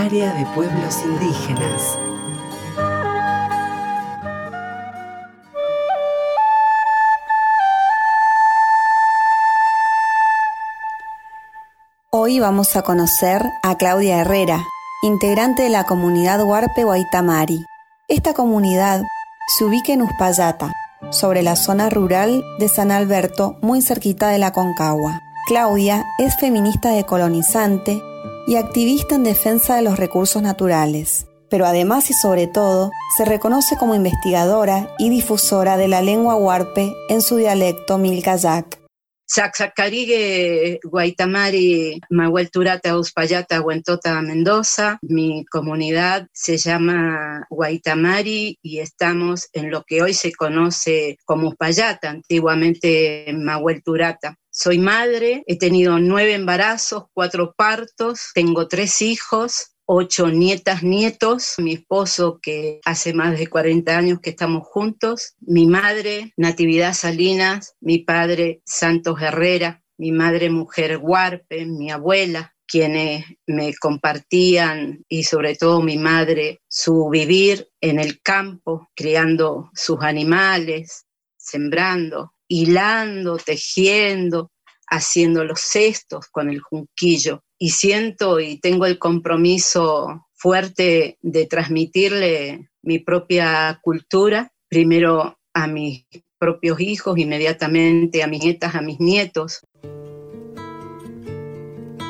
Área de Pueblos Indígenas. Hoy vamos a conocer a Claudia Herrera, integrante de la comunidad Huarpe Guaitamari. Esta comunidad se ubica en Uspallata, sobre la zona rural de San Alberto, muy cerquita de la Concagua. Claudia es feminista decolonizante y activista en defensa de los recursos naturales, pero además y sobre todo se reconoce como investigadora y difusora de la lengua huarpe en su dialecto milkayak. Sacsacarigue, Guaitamari, Mahuelturata, Uspallata, Huentota, Mendoza. Mi comunidad se llama Guaitamari y estamos en lo que hoy se conoce como Uspallata, antiguamente Mahuelturata. Soy madre, he tenido nueve embarazos, cuatro partos, tengo tres hijos, ocho nietas, nietos, mi esposo que hace más de 40 años que estamos juntos, mi madre Natividad Salinas, mi padre Santos Herrera, mi madre mujer Huarpe, mi abuela, quienes me compartían y sobre todo mi madre su vivir en el campo, criando sus animales, sembrando, hilando, tejiendo, haciendo los cestos con el junquillo y siento y tengo el compromiso fuerte de transmitirle mi propia cultura, primero a mis propios hijos, inmediatamente a mis nietas, a mis nietos.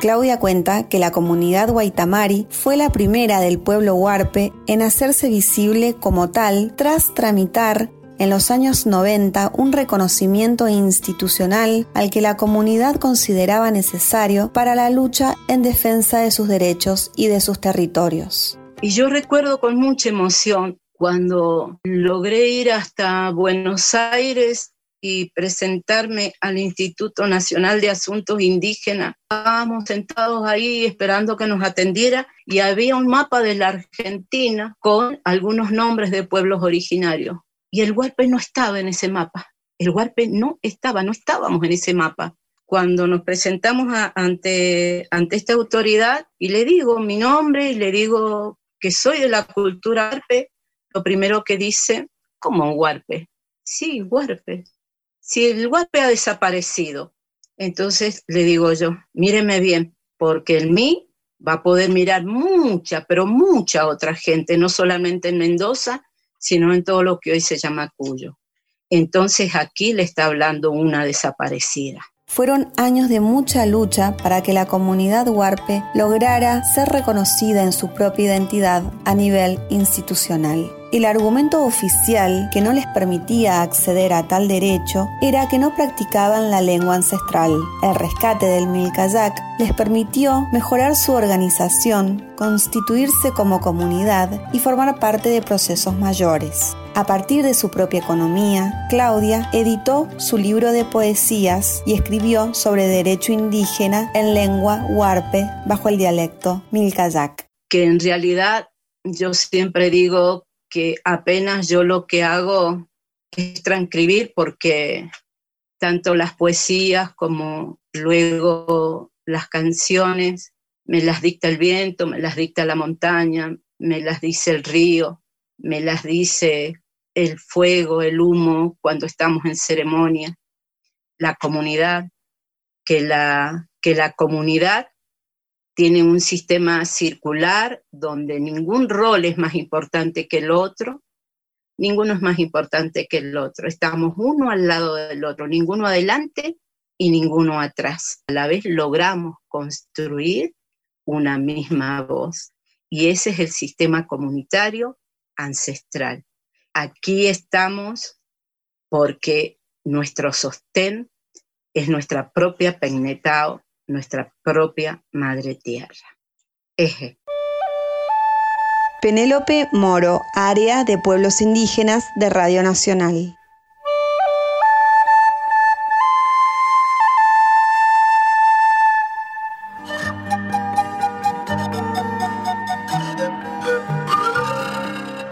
Claudia cuenta que la comunidad Guaitamari fue la primera del pueblo huarpe en hacerse visible como tal tras tramitar en los años 90 un reconocimiento institucional al que la comunidad consideraba necesario para la lucha en defensa de sus derechos y de sus territorios. Y yo recuerdo con mucha emoción cuando logré ir hasta Buenos Aires y presentarme al Instituto Nacional de Asuntos Indígenas. Estábamos sentados ahí esperando que nos atendiera y había un mapa de la Argentina con algunos nombres de pueblos originarios y el Huarpe no estaba en ese mapa. El Huarpe no estaba, no estábamos en ese mapa. Cuando nos presentamos ante, ante esta autoridad y le digo mi nombre y le digo que soy de la cultura Huarpe, lo primero que dice, ¿cómo Huarpe? Sí, Huarpe. Si el Huarpe ha desaparecido, entonces le digo yo, míreme bien, porque el mí va a poder mirar mucha, pero mucha otra gente, no solamente en Mendoza, sino en todo lo que hoy se llama Cuyo. Entonces aquí le está hablando una desaparecida. Fueron años de mucha lucha para que la comunidad huarpe lograra ser reconocida en su propia identidad a nivel institucional. El argumento oficial que no les permitía acceder a tal derecho era que no practicaban la lengua ancestral. El rescate del Milkayak les permitió mejorar su organización, constituirse como comunidad y formar parte de procesos mayores. A partir de su propia economía, Claudia editó su libro de poesías y escribió sobre derecho indígena en lengua huarpe bajo el dialecto Milkayak. Que en realidad yo siempre digo que apenas yo lo que hago es transcribir porque tanto las poesías como luego las canciones me las dicta el viento, me las dicta la montaña, me las dice el río, me las dice el fuego, el humo cuando estamos en ceremonia, la comunidad, que la, que la comunidad tiene un sistema circular donde ningún rol es más importante que el otro, ninguno es más importante que el otro. Estamos uno al lado del otro, ninguno adelante y ninguno atrás. A la vez logramos construir una misma voz. Y ese es el sistema comunitario ancestral. Aquí estamos porque nuestro sostén es nuestra propia Pegnetao, nuestra propia madre tierra. Eje. Penélope Moro, área de pueblos indígenas de Radio Nacional.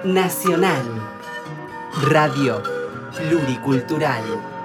Nacional. Radio Pluricultural.